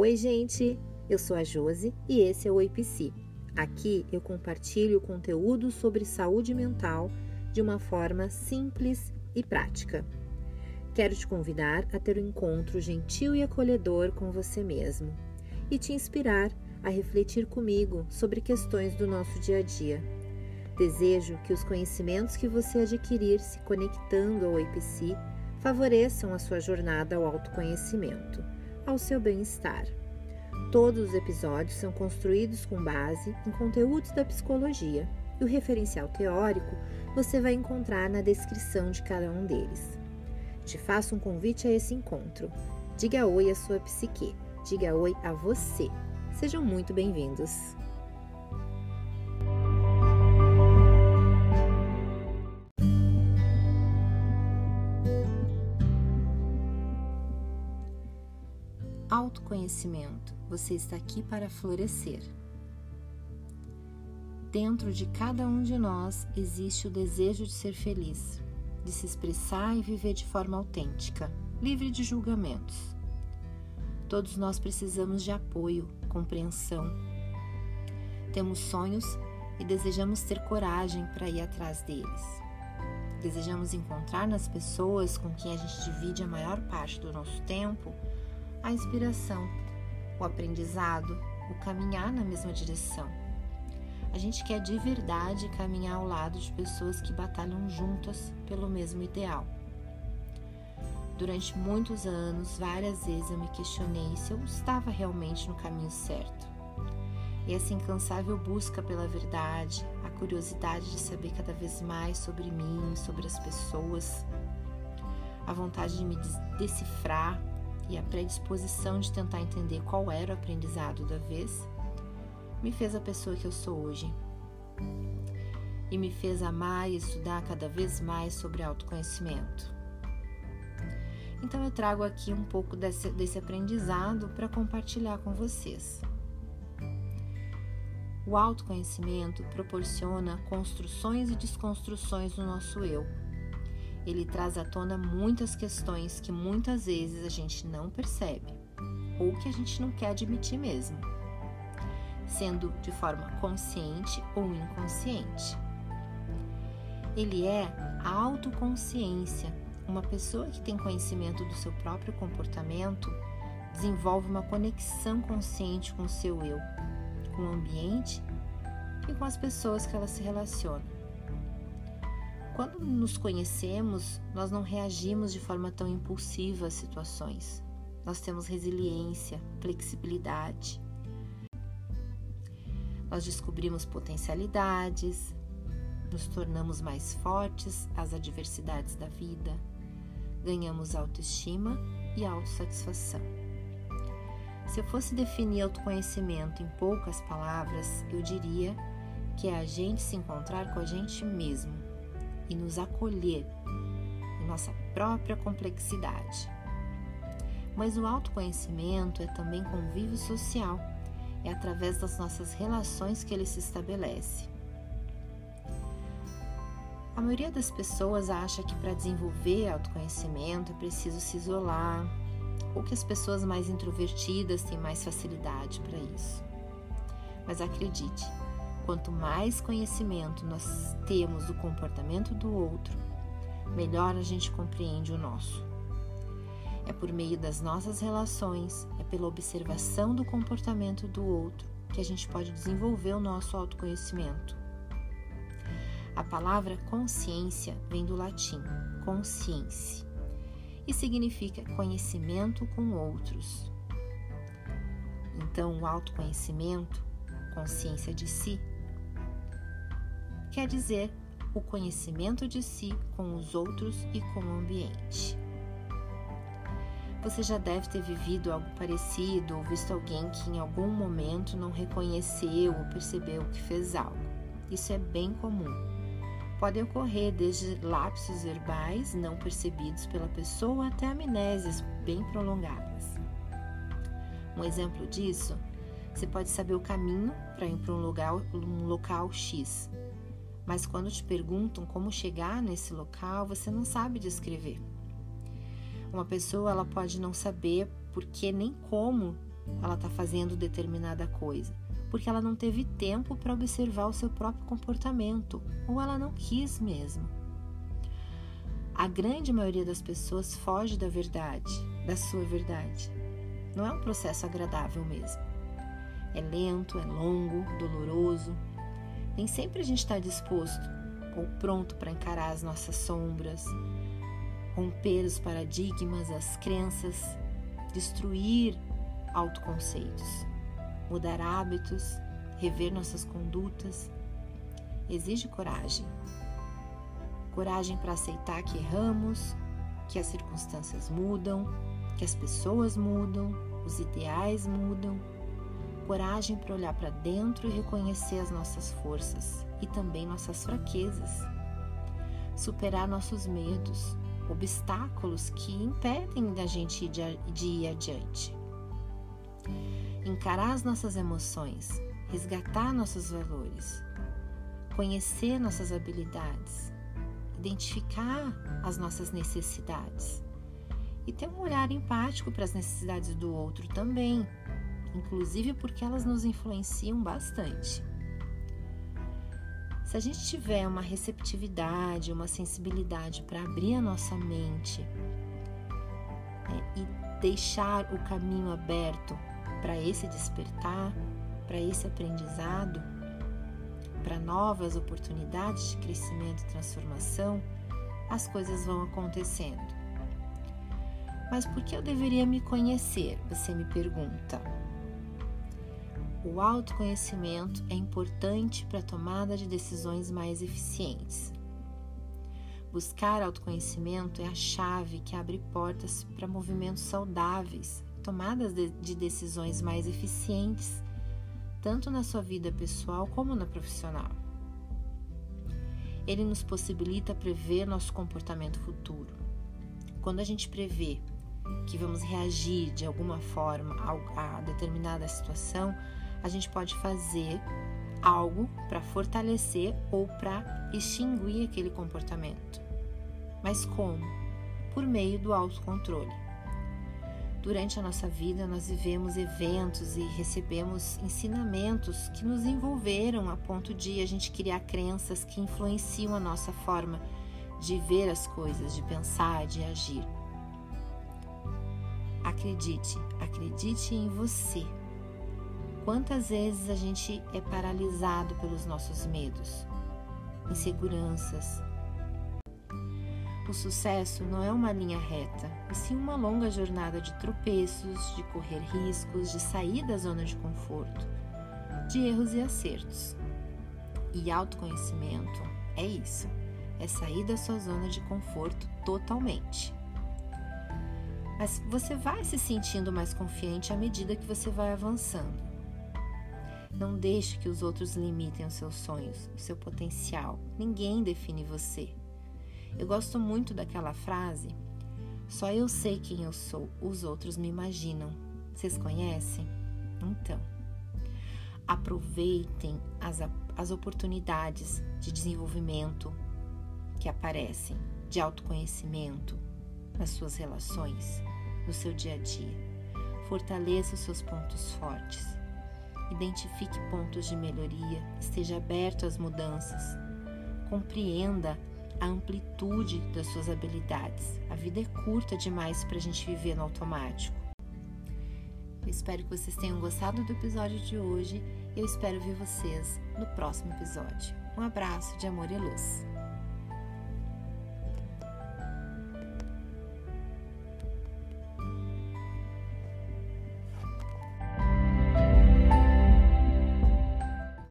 Oi, gente! Eu sou a Josi e esse é o Psi. Aqui eu compartilho conteúdo sobre saúde mental de uma forma simples e prática. Quero te convidar a ter um encontro gentil e acolhedor com você mesmo e te inspirar a refletir comigo sobre questões do nosso dia a dia. Desejo que os conhecimentos que você adquirir se conectando ao IPC favoreçam a sua jornada ao autoconhecimento, ao seu bem-estar. Todos os episódios são construídos com base em conteúdos da psicologia e o referencial teórico você vai encontrar na descrição de cada um deles. Te faço um convite a esse encontro. Diga oi à sua psique, diga oi a você. Sejam muito bem-vindos. Autoconhecimento. Você está aqui para florescer. Dentro de cada um de nós existe o desejo de ser feliz, de se expressar e viver de forma autêntica, livre de julgamentos. Todos nós precisamos de apoio, compreensão. Temos sonhos e desejamos ter coragem para ir atrás deles. Desejamos encontrar nas pessoas com quem a gente divide a maior parte do nosso tempo a inspiração, o aprendizado, o caminhar na mesma direção. A gente quer de verdade caminhar ao lado de pessoas que batalham juntas pelo mesmo ideal. Durante muitos anos, várias vezes eu me questionei se eu estava realmente no caminho certo. E essa incansável busca pela verdade, a curiosidade de saber cada vez mais sobre mim, sobre as pessoas, a vontade de me decifrar e a predisposição de tentar entender qual era o aprendizado da vez, me fez a pessoa que eu sou hoje. E me fez amar e estudar cada vez mais sobre autoconhecimento. Então eu trago aqui um pouco desse, desse aprendizado para compartilhar com vocês. O autoconhecimento proporciona construções e desconstruções no nosso eu. Ele traz à tona muitas questões que muitas vezes a gente não percebe ou que a gente não quer admitir mesmo, sendo de forma consciente ou inconsciente. Ele é a autoconsciência uma pessoa que tem conhecimento do seu próprio comportamento desenvolve uma conexão consciente com o seu eu, com o ambiente e com as pessoas que ela se relaciona. Quando nos conhecemos, nós não reagimos de forma tão impulsiva às situações. Nós temos resiliência, flexibilidade. Nós descobrimos potencialidades, nos tornamos mais fortes às adversidades da vida ganhamos autoestima e autossatisfação. Se eu fosse definir autoconhecimento em poucas palavras, eu diria que é a gente se encontrar com a gente mesmo e nos acolher em nossa própria complexidade. Mas o autoconhecimento é também convívio social, é através das nossas relações que ele se estabelece. A maioria das pessoas acha que para desenvolver autoconhecimento é preciso se isolar, ou que as pessoas mais introvertidas têm mais facilidade para isso. Mas acredite, quanto mais conhecimento nós temos do comportamento do outro, melhor a gente compreende o nosso. É por meio das nossas relações, é pela observação do comportamento do outro que a gente pode desenvolver o nosso autoconhecimento. A palavra consciência vem do latim consciência e significa conhecimento com outros. Então, o autoconhecimento, consciência de si, quer dizer o conhecimento de si com os outros e com o ambiente. Você já deve ter vivido algo parecido ou visto alguém que em algum momento não reconheceu ou percebeu que fez algo. Isso é bem comum podem ocorrer desde lapsos verbais não percebidos pela pessoa até amnésias bem prolongadas. Um exemplo disso, você pode saber o caminho para ir para um, lugar, um local X, mas quando te perguntam como chegar nesse local, você não sabe descrever. Uma pessoa ela pode não saber porque nem como ela está fazendo determinada coisa? Porque ela não teve tempo para observar o seu próprio comportamento ou ela não quis mesmo. A grande maioria das pessoas foge da verdade, da sua verdade. Não é um processo agradável mesmo. É lento, é longo, doloroso. Nem sempre a gente está disposto ou pronto para encarar as nossas sombras, romper os paradigmas, as crenças, destruir autoconceitos, mudar hábitos, rever nossas condutas. Exige coragem. Coragem para aceitar que erramos, que as circunstâncias mudam, que as pessoas mudam, os ideais mudam. Coragem para olhar para dentro e reconhecer as nossas forças e também nossas fraquezas. Superar nossos medos, obstáculos que impedem da gente de ir adiante. Encarar as nossas emoções, resgatar nossos valores, conhecer nossas habilidades, identificar as nossas necessidades e ter um olhar empático para as necessidades do outro também, inclusive porque elas nos influenciam bastante. Se a gente tiver uma receptividade, uma sensibilidade para abrir a nossa mente né, e deixar o caminho aberto para esse despertar, para esse aprendizado, para novas oportunidades de crescimento e transformação, as coisas vão acontecendo. Mas por que eu deveria me conhecer? Você me pergunta. O autoconhecimento é importante para a tomada de decisões mais eficientes. Buscar autoconhecimento é a chave que abre portas para movimentos saudáveis, tomadas de decisões mais eficientes, tanto na sua vida pessoal como na profissional. Ele nos possibilita prever nosso comportamento futuro. Quando a gente prevê que vamos reagir de alguma forma a determinada situação, a gente pode fazer algo para fortalecer ou para extinguir aquele comportamento. Mas como? Por meio do autocontrole. Durante a nossa vida, nós vivemos eventos e recebemos ensinamentos que nos envolveram a ponto de a gente criar crenças que influenciam a nossa forma de ver as coisas, de pensar, de agir. Acredite, acredite em você. Quantas vezes a gente é paralisado pelos nossos medos, inseguranças? O sucesso não é uma linha reta, e sim uma longa jornada de tropeços, de correr riscos, de sair da zona de conforto, de erros e acertos. E autoconhecimento é isso, é sair da sua zona de conforto totalmente. Mas você vai se sentindo mais confiante à medida que você vai avançando. Não deixe que os outros limitem os seus sonhos, o seu potencial. Ninguém define você. Eu gosto muito daquela frase: só eu sei quem eu sou, os outros me imaginam. Vocês conhecem? Então, aproveitem as, as oportunidades de desenvolvimento que aparecem, de autoconhecimento nas suas relações no seu dia a dia. Fortaleça os seus pontos fortes. Identifique pontos de melhoria, esteja aberto às mudanças. Compreenda a amplitude das suas habilidades. A vida é curta demais para a gente viver no automático. Eu espero que vocês tenham gostado do episódio de hoje e eu espero ver vocês no próximo episódio. Um abraço de amor e luz.